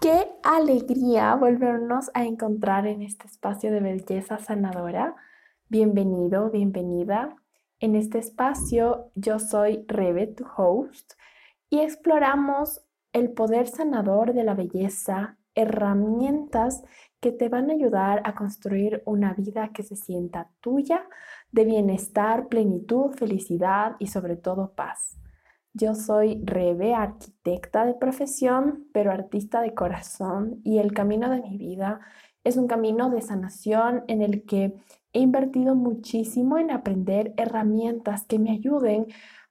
Qué alegría volvernos a encontrar en este espacio de belleza sanadora. Bienvenido, bienvenida. En este espacio yo soy Rebe, tu host, y exploramos el poder sanador de la belleza, herramientas que te van a ayudar a construir una vida que se sienta tuya, de bienestar, plenitud, felicidad y sobre todo paz. Yo soy Rebe, arquitecta de profesión, pero artista de corazón y el camino de mi vida es un camino de sanación en el que he invertido muchísimo en aprender herramientas que me ayuden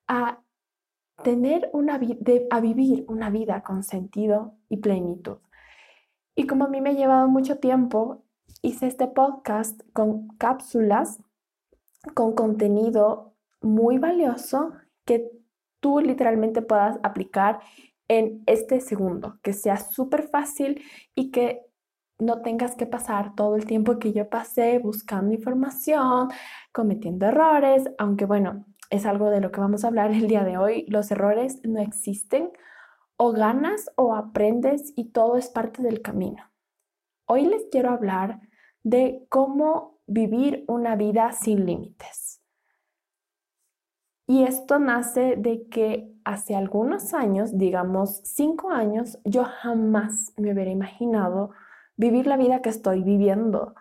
a tener una a vivir una vida con sentido y plenitud. Y como a mí me ha llevado mucho tiempo, hice este podcast con cápsulas con contenido muy valioso que tú literalmente puedas aplicar en este segundo, que sea súper fácil y que no tengas que pasar todo el tiempo que yo pasé buscando información, cometiendo errores, aunque bueno, es algo de lo que vamos a hablar el día de hoy. Los errores no existen, o ganas o aprendes y todo es parte del camino. Hoy les quiero hablar de cómo vivir una vida sin límites. Y esto nace de que hace algunos años, digamos cinco años, yo jamás me hubiera imaginado vivir la vida que estoy viviendo.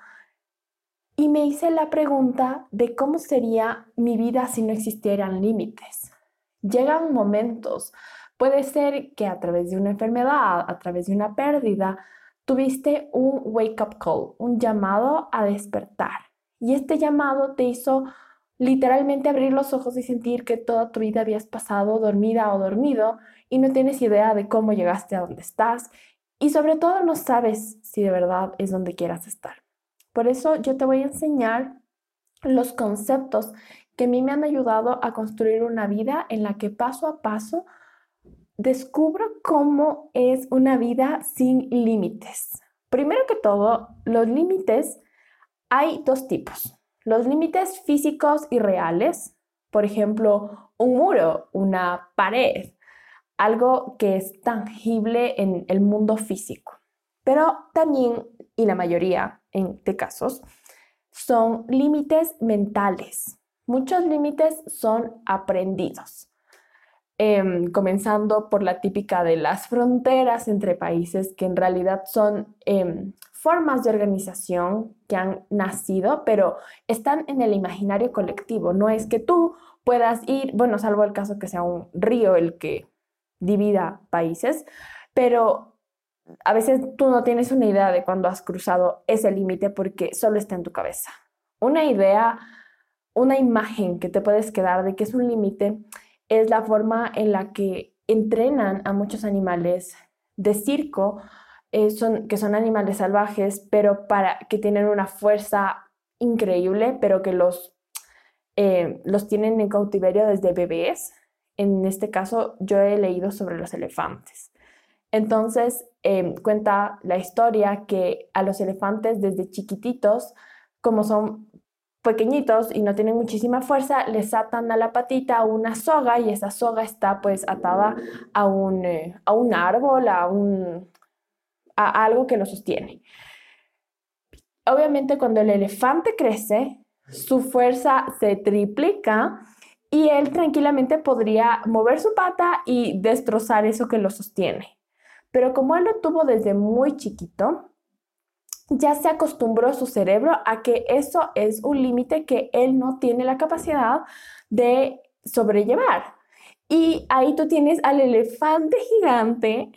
Y me hice la pregunta de cómo sería mi vida si no existieran límites. Llegan momentos, puede ser que a través de una enfermedad, a través de una pérdida, tuviste un wake-up call, un llamado a despertar. Y este llamado te hizo literalmente abrir los ojos y sentir que toda tu vida habías pasado dormida o dormido y no tienes idea de cómo llegaste a donde estás y sobre todo no sabes si de verdad es donde quieras estar. Por eso yo te voy a enseñar los conceptos que a mí me han ayudado a construir una vida en la que paso a paso descubro cómo es una vida sin límites. Primero que todo, los límites hay dos tipos. Los límites físicos y reales, por ejemplo, un muro, una pared, algo que es tangible en el mundo físico. Pero también, y la mayoría de casos, son límites mentales. Muchos límites son aprendidos, em, comenzando por la típica de las fronteras entre países, que en realidad son em, formas de organización que han nacido, pero están en el imaginario colectivo. No es que tú puedas ir, bueno, salvo el caso que sea un río el que divida países, pero a veces tú no tienes una idea de cuándo has cruzado ese límite porque solo está en tu cabeza. Una idea, una imagen que te puedes quedar de que es un límite es la forma en la que entrenan a muchos animales de circo eh, son, que son animales salvajes, pero para, que tienen una fuerza increíble, pero que los, eh, los tienen en cautiverio desde bebés. En este caso, yo he leído sobre los elefantes. Entonces, em, cuenta la historia que a los elefantes desde chiquititos, como son pequeñitos y no tienen muchísima fuerza, les atan a la patita una soga y esa soga está pues atada a un, eh, a un árbol, a un, a algo que lo sostiene. Obviamente cuando el elefante crece, su fuerza se triplica y él tranquilamente podría mover su pata y destrozar eso que lo sostiene. Pero como él lo tuvo desde muy chiquito, ya se acostumbró su cerebro a que eso es un límite que él no tiene la capacidad de sobrellevar. Y ahí tú tienes al elefante gigante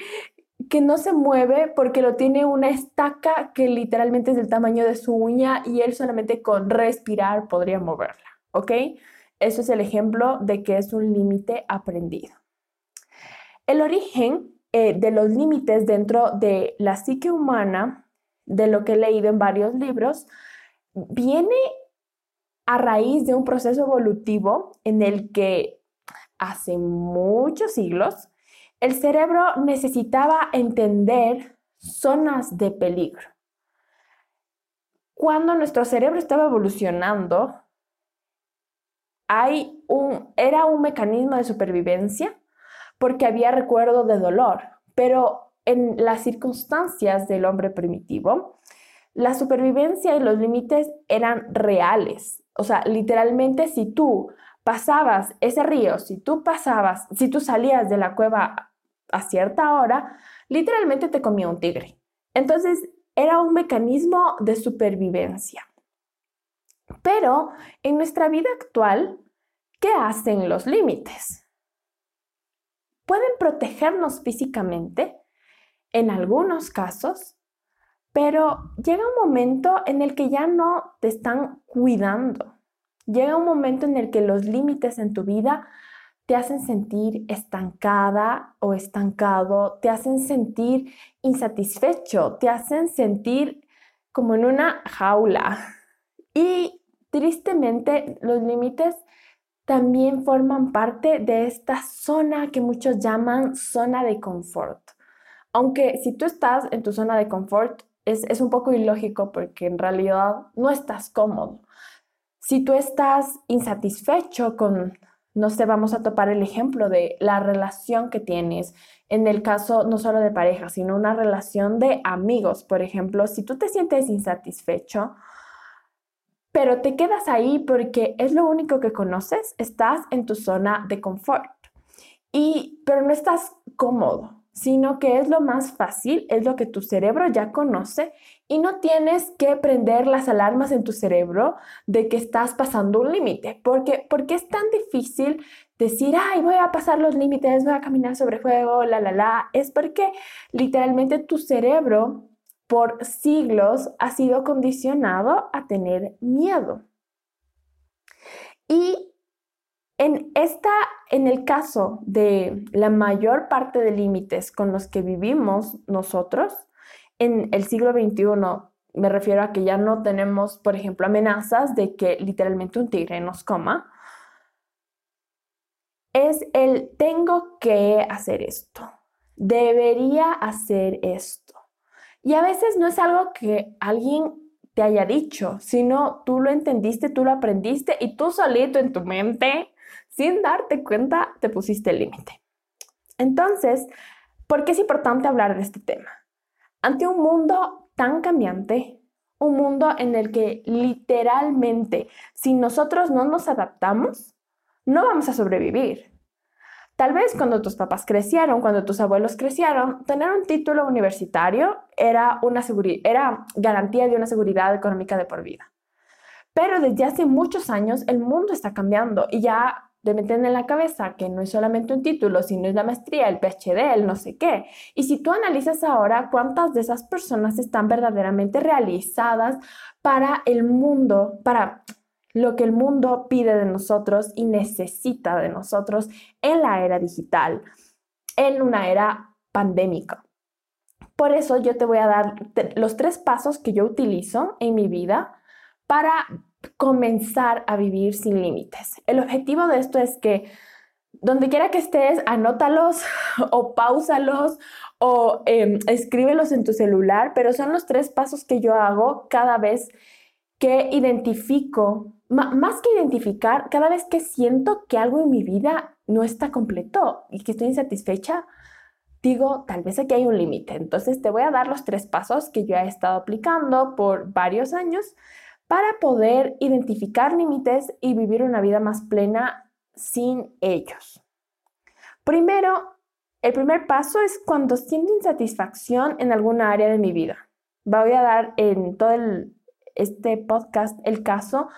que no se mueve porque lo tiene una estaca que literalmente es del tamaño de su uña y él solamente con respirar podría moverla, ¿ok? Eso es el ejemplo de que es un límite aprendido. El origen eh, de los límites dentro de la psique humana, de lo que he leído en varios libros, viene a raíz de un proceso evolutivo en el que hace muchos siglos el cerebro necesitaba entender zonas de peligro. Cuando nuestro cerebro estaba evolucionando, hay un, era un mecanismo de supervivencia porque había recuerdo de dolor, pero en las circunstancias del hombre primitivo, la supervivencia y los límites eran reales. O sea, literalmente si tú pasabas ese río, si tú pasabas, si tú salías de la cueva a cierta hora, literalmente te comía un tigre. Entonces, era un mecanismo de supervivencia. Pero en nuestra vida actual, ¿qué hacen los límites? Pueden protegernos físicamente, en algunos casos, pero llega un momento en el que ya no te están cuidando. Llega un momento en el que los límites en tu vida te hacen sentir estancada o estancado, te hacen sentir insatisfecho, te hacen sentir como en una jaula. Y tristemente los límites también forman parte de esta zona que muchos llaman zona de confort. Aunque si tú estás en tu zona de confort, es, un poco ilógico porque en realidad no estás cómodo. Si tú estás insatisfecho con, no sé, vamos a topar el ejemplo de la relación que tienes, en el caso no solo de pareja, sino una relación de amigos, por ejemplo, si tú te sientes insatisfecho, pero te quedas ahí porque es lo único que conoces, estás en tu zona de confort. Y pero no estás cómodo sino que es lo más fácil, es lo que tu cerebro ya conoce y no tienes que prender las alarmas en tu cerebro de que estás pasando un límite, porque porque es tan difícil decir, "Ay, voy a pasar los límites, voy a caminar sobre fuego, la la la", es porque literalmente tu cerebro por siglos ha sido condicionado a tener miedo. Y en, esta, en el caso de la mayor parte de límites con los que vivimos nosotros, en el siglo XXI me refiero a que ya no tenemos, por ejemplo, amenazas de que literalmente un tigre nos coma, es el tengo que hacer esto, debería hacer esto. Y a veces no es algo que alguien te haya dicho, sino tú lo entendiste, tú lo aprendiste y tú solito en tu mente sin darte cuenta, te pusiste el límite. Entonces, ¿por qué es importante hablar de este tema? Ante un mundo tan cambiante, un mundo en el que literalmente, si nosotros no nos adaptamos, no vamos a sobrevivir. Tal vez cuando tus papás crecieron, cuando tus abuelos crecieron, tener un título universitario era, una era garantía de una seguridad económica de por vida. Pero desde hace muchos años el mundo está cambiando y ya de meter en la cabeza que no es solamente un título, sino es la maestría, el PhD, el no sé qué. Y si tú analizas ahora cuántas de esas personas están verdaderamente realizadas para el mundo, para lo que el mundo pide de nosotros y necesita de nosotros en la era digital, en una era pandémica. Por eso yo te voy a dar los tres pasos que yo utilizo en mi vida para comenzar a vivir sin límites. El objetivo de esto es que donde quiera que estés, anótalos o pausalos o eh, escríbelos en tu celular, pero son los tres pasos que yo hago cada vez que identifico, más que identificar, cada vez que siento que algo en mi vida no está completo y que estoy insatisfecha, digo, tal vez aquí hay un límite. Entonces te voy a dar los tres pasos que yo he estado aplicando por varios años para poder identificar límites y vivir una vida más plena sin ellos. Primero, el primer paso es cuando siento insatisfacción en alguna área de mi vida. Voy a dar en todo este podcast el caso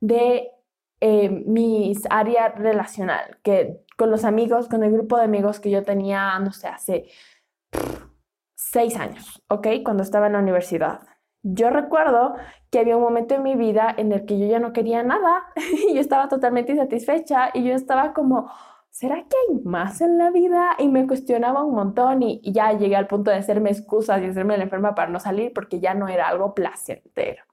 de eh, mis relacional, que con los amigos, con el grupo de amigos que yo tenía, no sé, hace seis años, ¿ok? Cuando estaba en la universidad. Yo recuerdo que había un momento en mi vida en el que yo ya no quería nada y yo estaba totalmente insatisfecha y yo estaba como, ¿será que hay más en la vida? Y me cuestionaba un montón y, ya llegué al punto de hacerme excusas y hacerme la enferma para no salir porque ya no era algo placentero.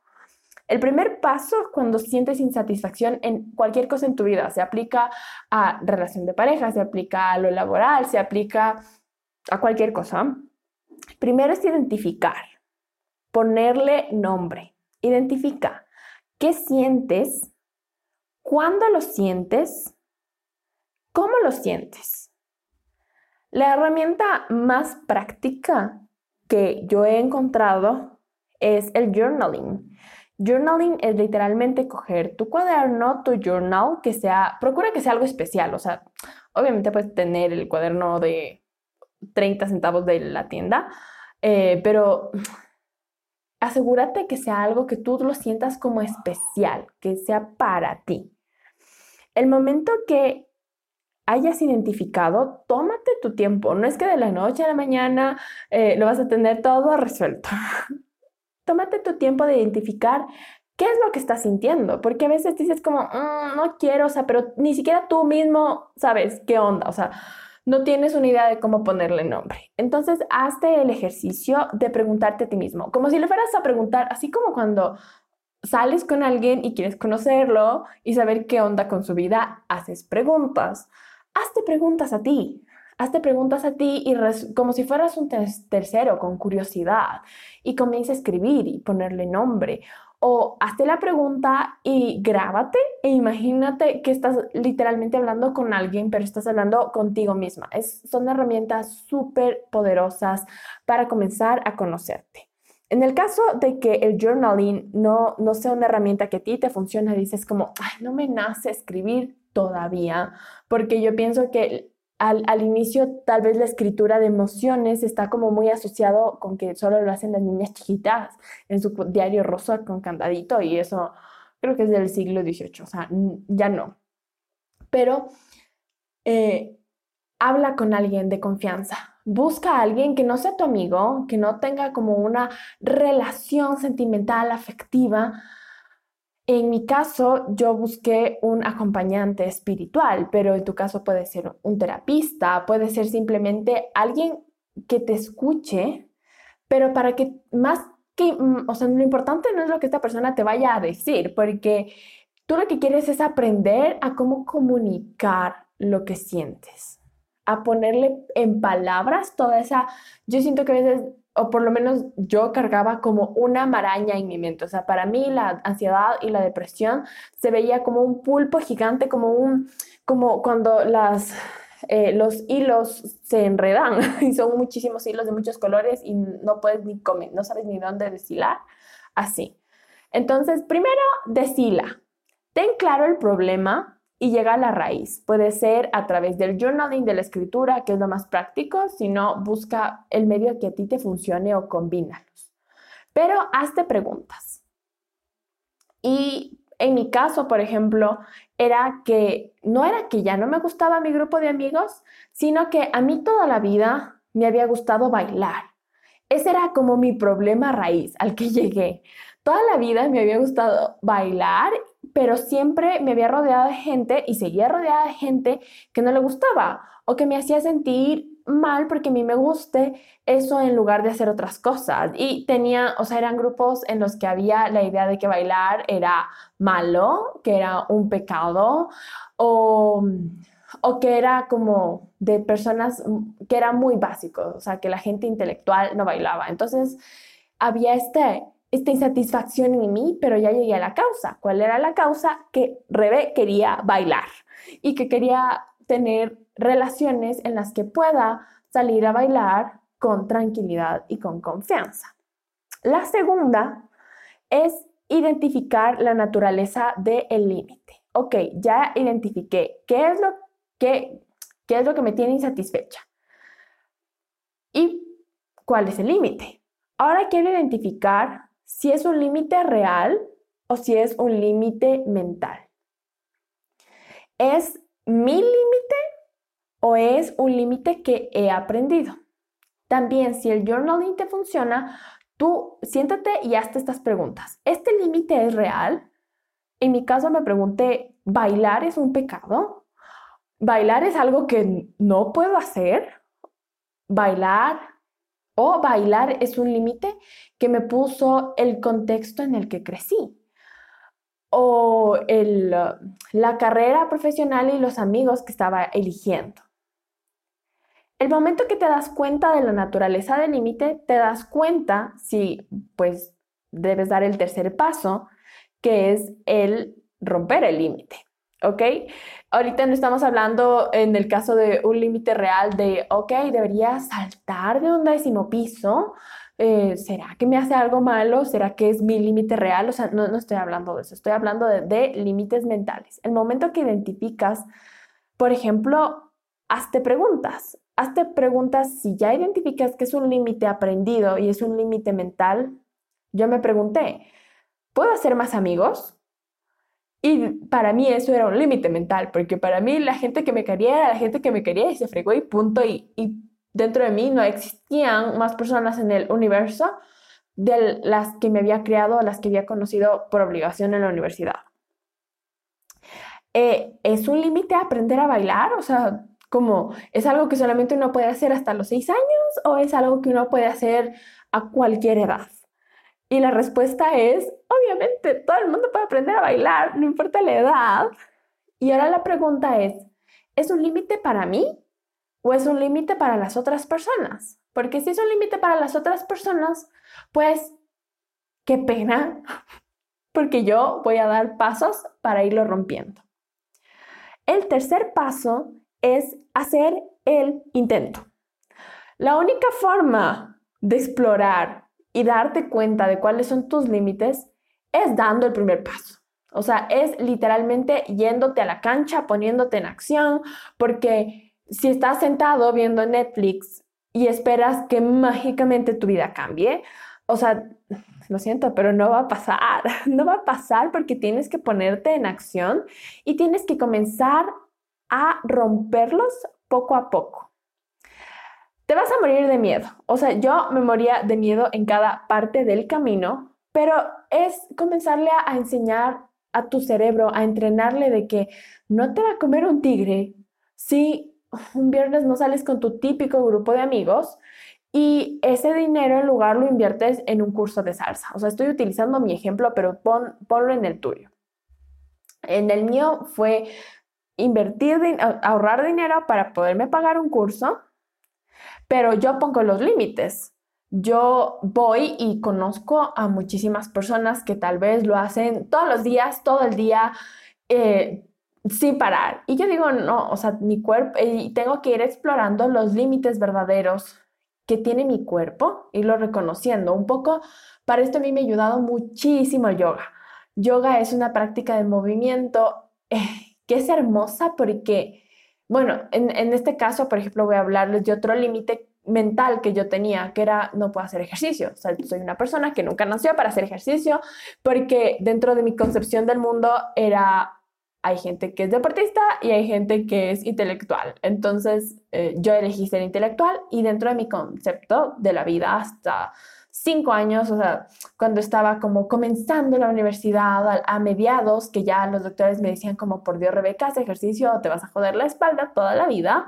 El primer paso cuando sientes insatisfacción en cualquier cosa en tu vida, se aplica a relación de pareja, se aplica a lo laboral, se aplica a cualquier cosa. Primero es identificar ponerle nombre. Identifica qué sientes ¿Cuándo lo sientes? ¿Cómo lo sientes? La herramienta más práctica que yo he encontrado es el journaling. Journaling es literalmente coger tu cuaderno, tu journal, que sea, procura que sea algo especial, o sea, obviamente puedes tener el cuaderno de 30 centavos de la tienda, eh, pero asegúrate que sea algo que tú lo sientas como especial, que sea para ti. El momento que hayas identificado, tómate tu tiempo. No es que de la noche a la mañana eh, lo vas a tener todo resuelto. tómate tu tiempo de identificar qué es lo que estás sintiendo, porque a veces dices como, mm, no quiero, o sea, pero ni siquiera tú mismo sabes qué onda, o sea, no tienes una idea de cómo ponerle nombre. Entonces, hazte el ejercicio de preguntarte a ti mismo, como si le fueras a preguntar, así como cuando sales con alguien y quieres conocerlo y saber qué onda con su vida, haces preguntas. Hazte preguntas a ti. Hazte preguntas a ti y como si fueras un tercero con curiosidad y comienza a escribir y ponerle nombre o hazte la pregunta y grábate e imagínate que estás literalmente hablando con alguien, pero estás hablando contigo misma. Es, son herramientas súper poderosas para comenzar a conocerte. En el caso de que el journaling no, no sea una herramienta que a ti te funcione, dices como, ay, no me nace escribir todavía, porque yo pienso que al, inicio tal vez la escritura de emociones está como muy asociado con que solo lo hacen las niñas chiquitas en su diario rosa con candadito y eso creo que es del siglo XVIII, o sea, ya no. Pero eh, habla con alguien de confianza. Busca a alguien que no sea tu amigo, que no tenga como una relación sentimental, afectiva, en mi caso, yo busqué un acompañante espiritual, pero en tu caso puede ser un terapista, puede ser simplemente alguien que te escuche, pero para que más que, mm, o sea, lo importante no es lo que esta persona te vaya a decir, porque tú lo que quieres es aprender a cómo comunicar lo que sientes, a ponerle en palabras toda esa, yo siento que a veces o por lo menos yo cargaba como una maraña en mi mente. O sea, para mí la ansiedad y la depresión se veía como un pulpo gigante, como un, como cuando las, eh, los hilos se enredan y son muchísimos hilos de muchos colores y no puedes ni comer, no sabes ni dónde deshilar. Así. Entonces, primero, deshila. Ten claro el problema, y llega a la raíz. Puede ser a través del journaling, de la escritura, que es lo más práctico, si no, busca el medio que a ti te funcione o combínalos. Pero hazte preguntas. Y en mi caso, por ejemplo, era que no era que ya no me gustaba mi grupo de amigos, sino que a mí toda la vida me había gustado bailar. Ese era como mi problema raíz al que llegué. Toda la vida me había gustado bailar pero siempre me había rodeado de gente y seguía rodeada de gente que no le gustaba o que me hacía sentir mal porque a mí me guste eso en lugar de hacer otras cosas. Y tenía, o sea, eran grupos en los que había la idea de que bailar era malo, que era un pecado, o, o que era como de personas que era muy básico, o sea, que la gente intelectual no bailaba. Entonces, había este esta insatisfacción en mí, pero ya llegué a la causa. ¿Cuál era la causa? Que Rebe quería bailar y que quería tener relaciones en las que pueda salir a bailar con tranquilidad y con confianza. La segunda es identificar la naturaleza del límite. Ok, ya identifiqué qué es, lo, qué, qué es lo que me tiene insatisfecha y cuál es el límite. Ahora quiero identificar si es un límite real o si es un límite mental. ¿Es mi límite o es un límite que he aprendido? También, si el journaling te funciona, tú siéntate y hazte estas preguntas. ¿Este límite es real? En mi caso me pregunté, ¿bailar es un pecado? ¿Bailar es algo que no puedo hacer? ¿Bailar o bailar es un límite que me puso el contexto en el que crecí. O la carrera profesional y los amigos que estaba eligiendo. El momento que te das cuenta de la naturaleza del límite, te das cuenta si pues debes dar el tercer paso, que es el romper el límite. ¿Ok? Ahorita no estamos hablando en el caso de un límite real de, ok, debería saltar de un décimo piso. Eh, ¿Será que me hace algo malo? ¿Será que es mi límite real? O sea, no, no, estoy hablando de eso, estoy hablando de, de límites mentales. El momento que identificas, por ejemplo, hazte preguntas. Hazte preguntas si ya identificas que es un límite aprendido y es un límite mental. Yo me pregunté, ¿puedo hacer más amigos? Y para mí eso era un límite mental, porque para mí la gente que me quería era la gente que me quería y se fregó y punto. Y, y dentro de mí no existían más personas en el universo de las que me había creado, las que había conocido por obligación en la universidad. Eh, ¿Es un límite aprender a bailar? O sea, como, ¿es algo que solamente uno puede hacer hasta los seis años o es algo que uno puede hacer a cualquier edad? Y la respuesta es, obviamente, todo el mundo puede aprender a bailar, no importa la edad. Y ahora la pregunta es, ¿es un límite para mí o es un límite para las otras personas? Porque si es un límite para las otras personas, pues qué pena, porque yo voy a dar pasos para irlo rompiendo. El tercer paso es hacer el intento. La única forma de explorar y darte cuenta de cuáles son tus límites es dando el primer paso. O sea, es literalmente yéndote a la cancha, poniéndote en acción, porque si estás sentado viendo Netflix y esperas que mágicamente tu vida cambie, o sea, lo siento, pero no va a pasar. No va a pasar porque tienes que ponerte en acción y tienes que comenzar a romperlos poco a poco te vas a morir de miedo. O sea, yo me moría de miedo en cada parte del camino, pero es comenzarle a, enseñar a tu cerebro, a entrenarle de que no te va a comer un tigre si un viernes no sales con tu típico grupo de amigos y ese dinero en lugar lo inviertes en un curso de salsa. O sea, estoy utilizando mi ejemplo, pero pon, ponlo en el tuyo. En el mío fue invertir, ahorrar dinero para poderme pagar un curso pero yo pongo los límites. Yo voy y conozco a muchísimas personas que tal vez lo hacen todos los días, todo el día, eh, sin parar. Y yo digo, no, o sea, mi cuerpo, y tengo que ir explorando los límites verdaderos que tiene mi cuerpo, y lo reconociendo. Un poco, para esto a mí me ha ayudado muchísimo el yoga. Yoga es una práctica de movimiento eh, que es hermosa porque bueno, en, este caso, por ejemplo, voy a hablarles de otro límite mental que yo tenía, que era no puedo hacer ejercicio. O sea, soy una persona que nunca nació para hacer ejercicio, porque dentro de mi concepción del mundo era, hay gente que es deportista y hay gente que es intelectual. Entonces, eh, yo elegí ser intelectual y dentro de mi concepto de la vida hasta cinco años, o sea, cuando estaba como comenzando la universidad a, mediados, que ya los doctores me decían como, por Dios, Rebeca, ese ejercicio te vas a joder la espalda toda la vida.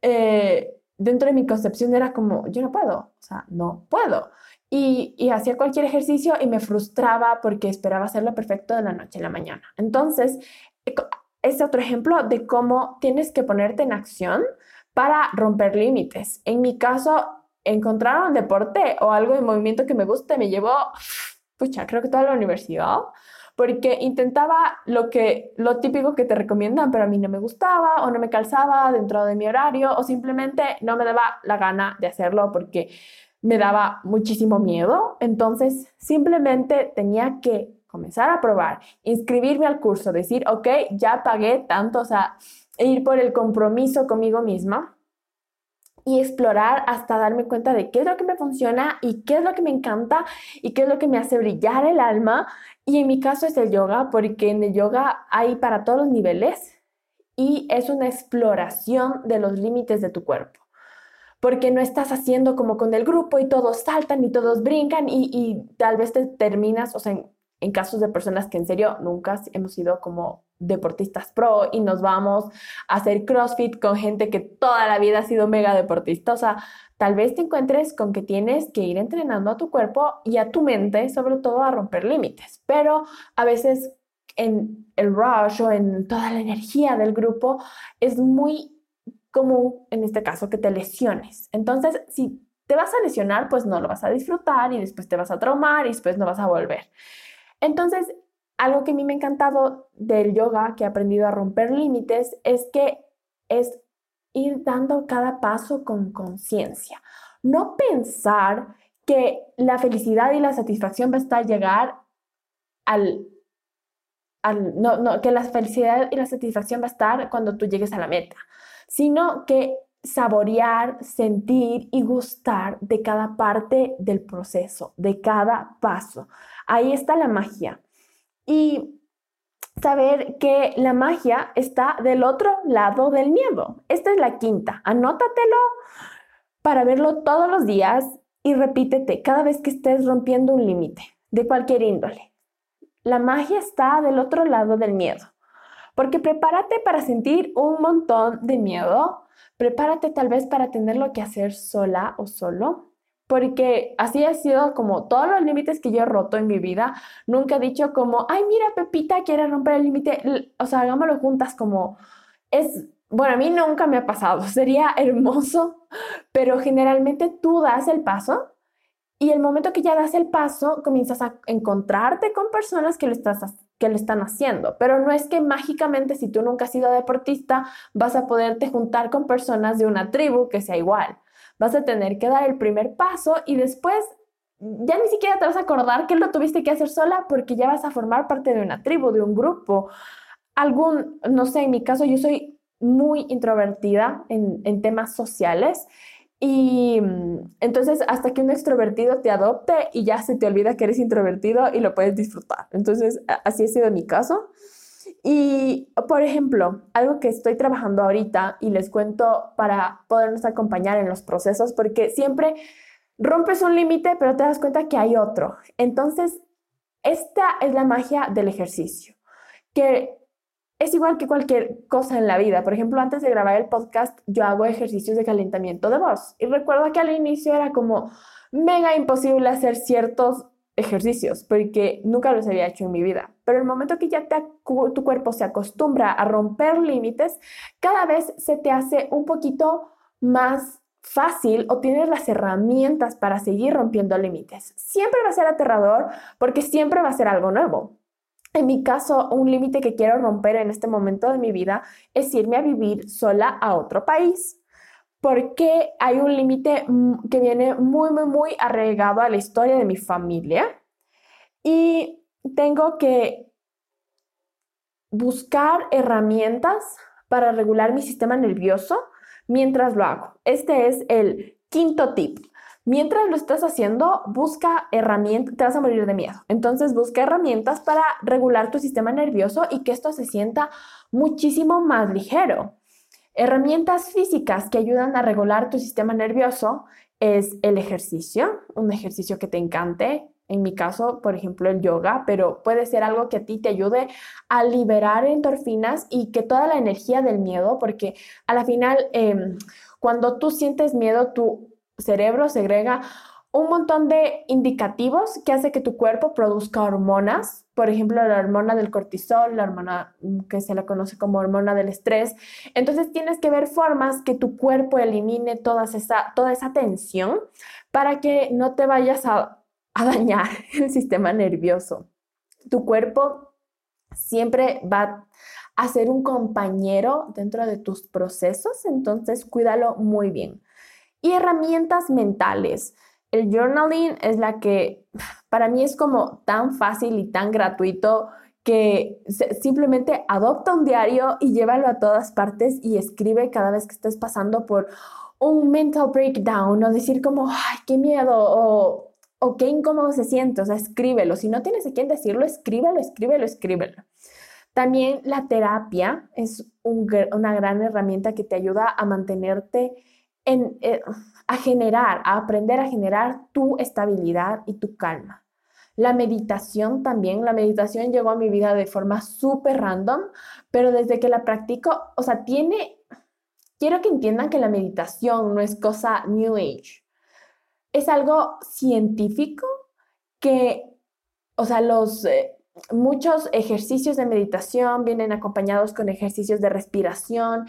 Eh, dentro de mi concepción era como, yo no puedo, o sea, no puedo. Y, y, hacía cualquier ejercicio y me frustraba porque esperaba hacerlo perfecto de la noche a la mañana. Entonces, es otro ejemplo de cómo tienes que ponerte en acción para romper límites. En mi caso, encontrar un deporte o algo de movimiento que me guste me llevó, pucha, creo que toda la universidad, porque intentaba lo que lo típico que te recomiendan, pero a mí no me gustaba o no me calzaba dentro de mi horario o simplemente no me daba la gana de hacerlo porque me daba muchísimo miedo. Entonces, simplemente tenía que comenzar a probar, inscribirme al curso, decir, ok, ya pagué tanto, o sea, ir por el compromiso conmigo misma y explorar hasta darme cuenta de qué es lo que me funciona y qué es lo que me encanta y qué es lo que me hace brillar el alma. Y en mi caso es el yoga, porque en el yoga hay para todos los niveles y es una exploración de los límites de tu cuerpo. Porque no estás haciendo como con el grupo y todos saltan y todos brincan y, tal vez te terminas, o sea, en, casos de personas que en serio nunca hemos sido como deportistas pro y nos vamos a hacer CrossFit con gente que toda la vida ha sido mega deportista. O sea, tal vez te encuentres con que tienes que ir entrenando a tu cuerpo y a tu mente, sobre todo a romper límites. Pero a veces en el rush o en toda la energía del grupo es muy común, en este caso, que te lesiones. Entonces, si te vas a lesionar, pues no lo vas a disfrutar y después te vas a traumar y después no vas a volver. Entonces, algo que a mí me ha encantado del yoga, que he aprendido a romper límites, es que es ir dando cada paso con conciencia. No pensar que la felicidad y la satisfacción va a estar llegar al, al no, no, que la felicidad y la satisfacción va a estar cuando tú llegues a la meta, sino que saborear, sentir y gustar de cada parte del proceso, de cada paso. Ahí está la magia. Y saber que la magia está del otro lado del miedo. Esta es la quinta. Anótatelo para verlo todos los días y repítete cada vez que estés rompiendo un límite de cualquier índole. La magia está del otro lado del miedo. Porque prepárate para sentir un montón de miedo. Prepárate tal vez para tenerlo que hacer sola o solo porque así ha sido como todos los límites que yo he roto en mi vida. Nunca he dicho como, ay, mira, Pepita quiere romper el límite, o sea, hagámoslo juntas como es, bueno, a mí nunca me ha pasado, sería hermoso, pero generalmente tú das el paso y el momento que ya das el paso, comienzas a encontrarte con personas que lo, estás, que lo están haciendo. Pero no es que mágicamente, si tú nunca has sido deportista, vas a poderte juntar con personas de una tribu que sea igual vas a tener que dar el primer paso y después ya ni siquiera te vas a acordar que lo tuviste que hacer sola porque ya vas a formar parte de una tribu, de un grupo. Algún, no sé, en mi caso yo soy muy introvertida en, en temas sociales y mm, entonces hasta que un extrovertido te adopte y ya se te olvida que eres introvertido y lo puedes disfrutar. Entonces así ha sido mi caso. Y, por ejemplo, algo que estoy trabajando ahorita y les cuento para podernos acompañar en los procesos, porque siempre rompes un límite, pero te das cuenta que hay otro. Entonces, esta es la magia del ejercicio, que es igual que cualquier cosa en la vida. Por ejemplo, antes de grabar el podcast, yo hago ejercicios de calentamiento de voz. Y recuerdo que al inicio era como mega imposible hacer ciertos ejercicios porque nunca los había hecho en mi vida. Pero el momento que ya tu cuerpo se acostumbra a romper límites, cada vez se te hace un poquito más fácil o tienes las herramientas para seguir rompiendo límites. Siempre va a ser aterrador porque siempre va a ser algo nuevo. En mi caso, un límite que quiero romper en este momento de mi vida es irme a vivir sola a otro país porque hay un límite mm, que viene muy, muy, muy arraigado a la historia de mi familia y tengo que buscar herramientas para regular mi sistema nervioso mientras lo hago. Este es el quinto tip. Mientras lo estás haciendo, busca herramientas, te vas a morir de miedo. Entonces busca herramientas para regular tu sistema nervioso y que esto se sienta muchísimo más ligero. Herramientas físicas que ayudan a regular tu sistema nervioso es el ejercicio, un ejercicio que te encante. En mi caso, por ejemplo, el yoga, pero puede ser algo que a ti te ayude a liberar endorfinas y que toda la energía del miedo, porque a la final, em, cuando tú sientes miedo, tu cerebro segrega un montón de indicativos que hace que tu cuerpo produzca hormonas, por ejemplo, la hormona del cortisol, la hormona mm, que se la conoce como hormona del estrés. Entonces tienes que ver formas que tu cuerpo elimine toda esa, toda esa tensión para que no te vayas a, a dañar el sistema nervioso. Tu cuerpo siempre va a ser un compañero dentro de tus procesos, entonces cuídalo muy bien. Y herramientas mentales. El journaling es la que para mí es como tan fácil y tan gratuito que simplemente adopta un diario y llévalo a todas partes y escribe cada vez que estés pasando por un mental breakdown o decir como, ay, qué miedo o, o qué incómodo se siente, o sea, escríbelo. Si no tienes a quién decirlo, escríbelo, escríbelo, escríbelo. También la terapia es una gran herramienta que te ayuda a mantenerte eh, a generar, a aprender a generar tu estabilidad y tu calma. La meditación también, la meditación llegó a mi vida de forma súper random, pero desde que la practico, o sea, tiene, quiero que entiendan que la meditación no es cosa New Age, es algo científico que, o sea, los... Eh, muchos ejercicios de meditación vienen acompañados con ejercicios de respiración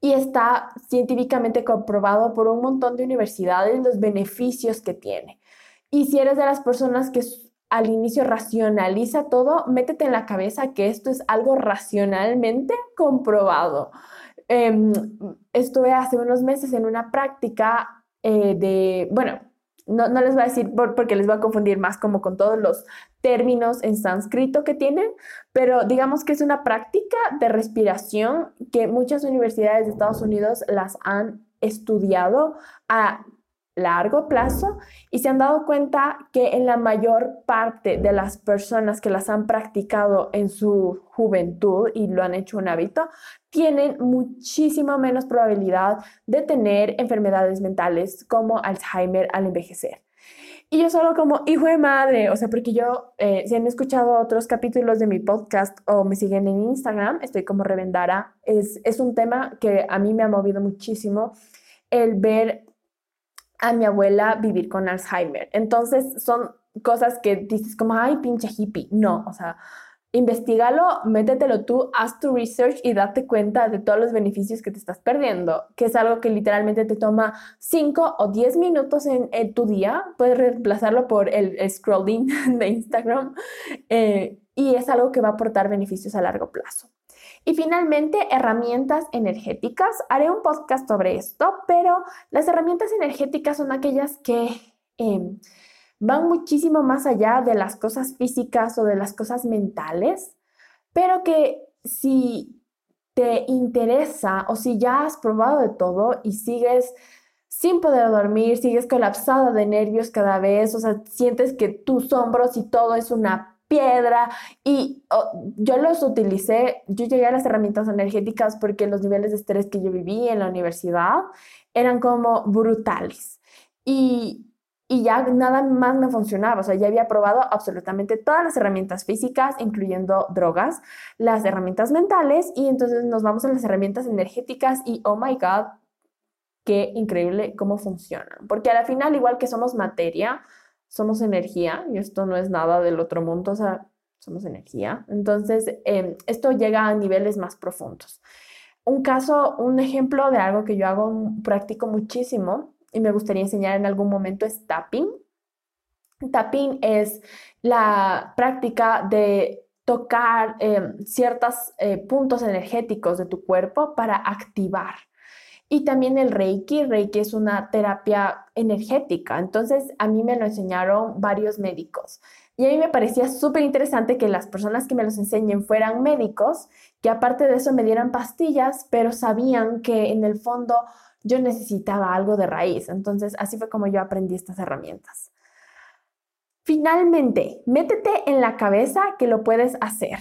y está científicamente comprobado por un montón de universidades los beneficios que tiene. Y si eres de las personas que al inicio racionaliza todo, métete en la cabeza que esto es algo racionalmente comprobado. Em, estuve hace unos meses en una práctica eh, de, bueno, no, les voy a decir porque les voy a confundir más como con todos los términos en sánscrito que tienen, pero digamos que es una práctica de respiración que muchas universidades de Estados Unidos las han estudiado a largo plazo y se han dado cuenta que en la mayor parte de las personas que las han practicado en su juventud y lo han hecho un hábito, tienen muchísima menos probabilidad de tener enfermedades mentales como Alzheimer al envejecer. Y yo solo como, hijo de madre, o sea, porque yo, eh, si han escuchado otros capítulos de mi podcast o me siguen en Instagram, estoy como Revendara, es, es un tema que a mí me ha movido muchísimo el ver a mi abuela vivir con Alzheimer. Entonces son cosas que dices como, ay, pinche hippie. No, o sea, investigalo, métetelo tú, haz tu research y date cuenta de todos los beneficios que te estás perdiendo, que es algo que literalmente te toma 5 o 10 minutos en, tu día. Puedes reemplazarlo por el, scrolling de Instagram eh, y es algo que va a aportar beneficios a largo plazo. Y finalmente, herramientas energéticas. Haré un podcast sobre esto, pero las herramientas energéticas son aquellas que em, van muchísimo más allá de las cosas físicas o de las cosas mentales, pero que si te interesa o si ya has probado de todo y sigues sin poder dormir, sigues colapsada de nervios cada vez, o sea, sientes que tus hombros y todo es una piedra y yo los utilicé, yo llegué a las herramientas energéticas porque los niveles de estrés que yo viví en la universidad eran como brutales y, y ya nada más me funcionaba, o sea, ya había probado absolutamente todas las herramientas físicas, incluyendo drogas, las herramientas mentales y entonces nos vamos a las herramientas energéticas y oh my god, qué increíble cómo funcionan, porque al final igual que somos materia, somos energía y esto no es nada del otro mundo, o sea, somos energía. Entonces, em, esto llega a niveles más profundos. Un caso, un ejemplo de algo que yo hago, practico muchísimo y me gustaría enseñar en algún momento es tapping. Tapping es la práctica de tocar em, ciertos eh, puntos energéticos de tu cuerpo para activar y también el Reiki. Reiki es una terapia energética. Entonces, a mí me lo enseñaron varios médicos. Y a mí me parecía súper interesante que las personas que me los enseñen fueran médicos, que aparte de eso me dieran pastillas, pero sabían que en el fondo yo necesitaba algo de raíz. Entonces, así fue como yo aprendí estas herramientas. Finalmente, métete en la cabeza que lo puedes hacer.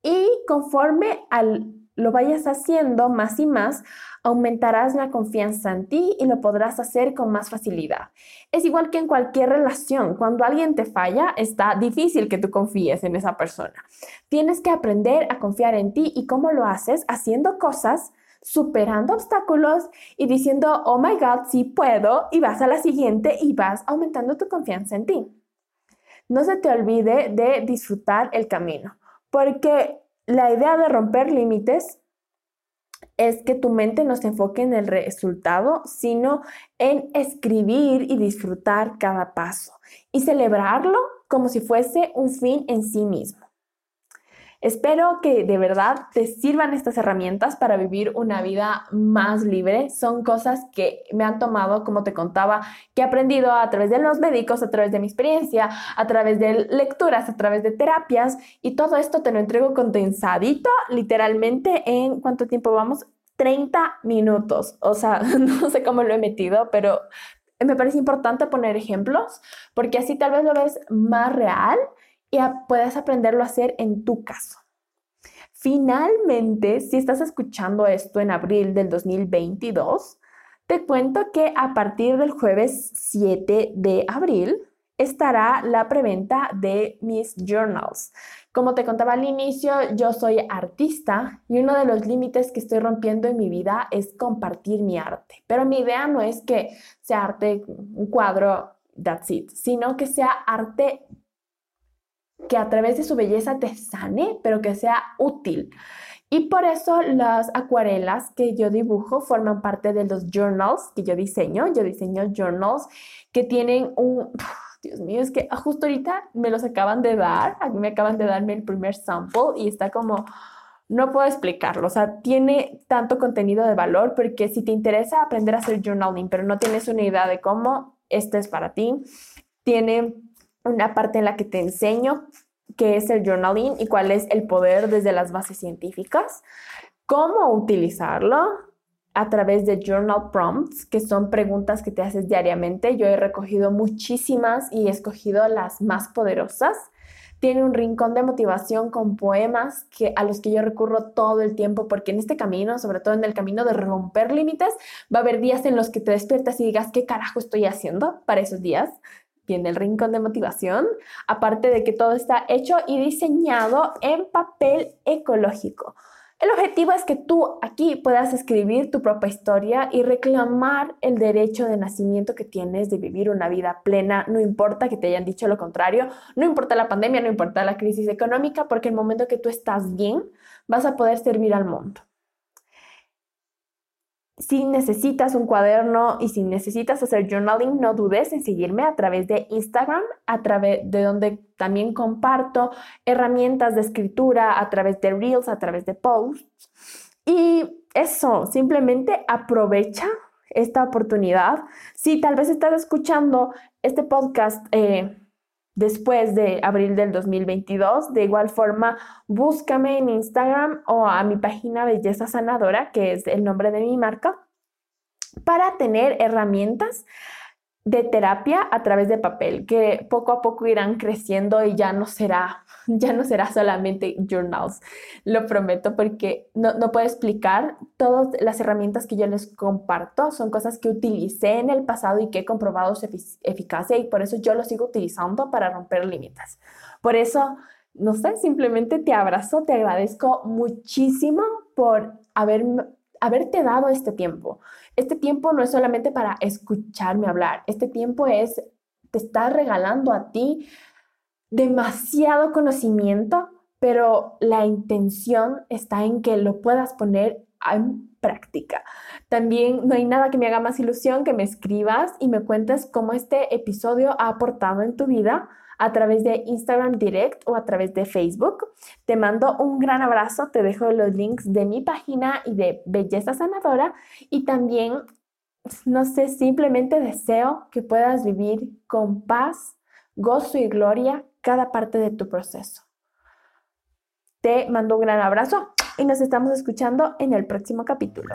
Y conforme al lo vayas haciendo más y más, aumentarás la confianza en ti y lo podrás hacer con más facilidad. Es igual que en cualquier relación, cuando alguien te falla, está difícil que tú confíes en esa persona. Tienes que aprender a confiar en ti y cómo lo haces haciendo cosas superando obstáculos y diciendo, oh my God, sí puedo, y vas a la siguiente y vas aumentando tu confianza en ti. No se te olvide de disfrutar el camino, porque la idea de romper límites es que tu mente no se enfoque en el resultado, sino en escribir y disfrutar cada paso y celebrarlo como si fuese un fin en sí mismo. Espero que de verdad te sirvan estas herramientas para vivir una vida más libre. Son cosas que me han tomado, como te contaba, que he aprendido a través de los médicos, a través de mi experiencia, a través de lecturas, a través de terapias y todo esto te lo entrego condensadito, literalmente en cuánto tiempo vamos. 30 minutos. O sea, no sé cómo lo he metido, pero me parece importante poner ejemplos porque así tal vez lo ves más real y puedes aprenderlo a hacer en tu caso. Finalmente, si estás escuchando esto en abril del 2022, te cuento que a partir del jueves 7 de abril estará la preventa de mis journals. Como te contaba al inicio, yo soy artista y uno de los límites que estoy rompiendo en mi vida es compartir mi arte. Pero mi idea no es que sea arte, un cuadro, that's it, sino que sea arte que a través de su belleza te sane, pero que sea útil. Y por eso las acuarelas que yo dibujo forman parte de los journals que yo diseño. Yo diseño journals que tienen un Dios mío, es que justo ahorita me los acaban de dar, a mí me acaban de darme el primer sample y está como, no puedo explicarlo, o sea, tiene tanto contenido de valor porque si te interesa aprender a hacer journaling, pero no tienes una idea de cómo, este es para ti. Tiene una parte en la que te enseño qué es el journaling y cuál es el poder desde las bases científicas, cómo utilizarlo, a través de journal prompts, que son preguntas que te haces diariamente. Yo he recogido muchísimas y he escogido las más poderosas. Tiene un rincón de motivación con poemas que, a los que yo recurro todo el tiempo porque en este camino, sobre todo en el camino de romper límites, va a haber días en los que te despiertas y digas, ¿qué carajo estoy haciendo para esos días? Tiene el rincón de motivación, aparte de que todo está hecho y diseñado en papel ecológico. El objetivo es que tú aquí puedas escribir tu propia historia y reclamar el derecho de nacimiento que tienes de vivir una vida plena, no importa que te hayan dicho lo contrario, no importa la pandemia, no importa la crisis económica, porque el momento que tú estás bien, vas a poder servir al mundo si necesitas un cuaderno y si necesitas hacer journaling, no dudes en seguirme a través de Instagram, a través de donde también comparto herramientas de escritura, a través de reels, a través de posts. Y eso, simplemente aprovecha esta oportunidad. Si tal vez estás escuchando este podcast eh, después de abril del 2022. De igual forma, búscame en Instagram o a mi página Belleza Sanadora, que es el nombre de mi marca, para tener herramientas de terapia a través de papel, que poco a poco irán creciendo y ya no será, ya no será solamente journals, lo prometo, porque no, no puedo explicar todas las herramientas que yo les comparto, son cosas que utilicé en el pasado y que he comprobado su eficacia y por eso yo lo sigo utilizando para romper límites. Por eso, no sé, simplemente te abrazo, te agradezco muchísimo por haber haberte dado este tiempo. Este tiempo no es solamente para escucharme hablar, este tiempo es, te está regalando a ti demasiado conocimiento, pero la intención está en que lo puedas poner en práctica. También no hay nada que me haga más ilusión que me escribas y me cuentes cómo este episodio ha aportado en tu vida a través de Instagram Direct o a través de Facebook. Te mando un gran abrazo, te dejo los links de mi página y de Belleza Sanadora y también, no sé, simplemente deseo que puedas vivir con paz, gozo y gloria cada parte de tu proceso. Te mando un gran abrazo y nos estamos escuchando en el próximo capítulo.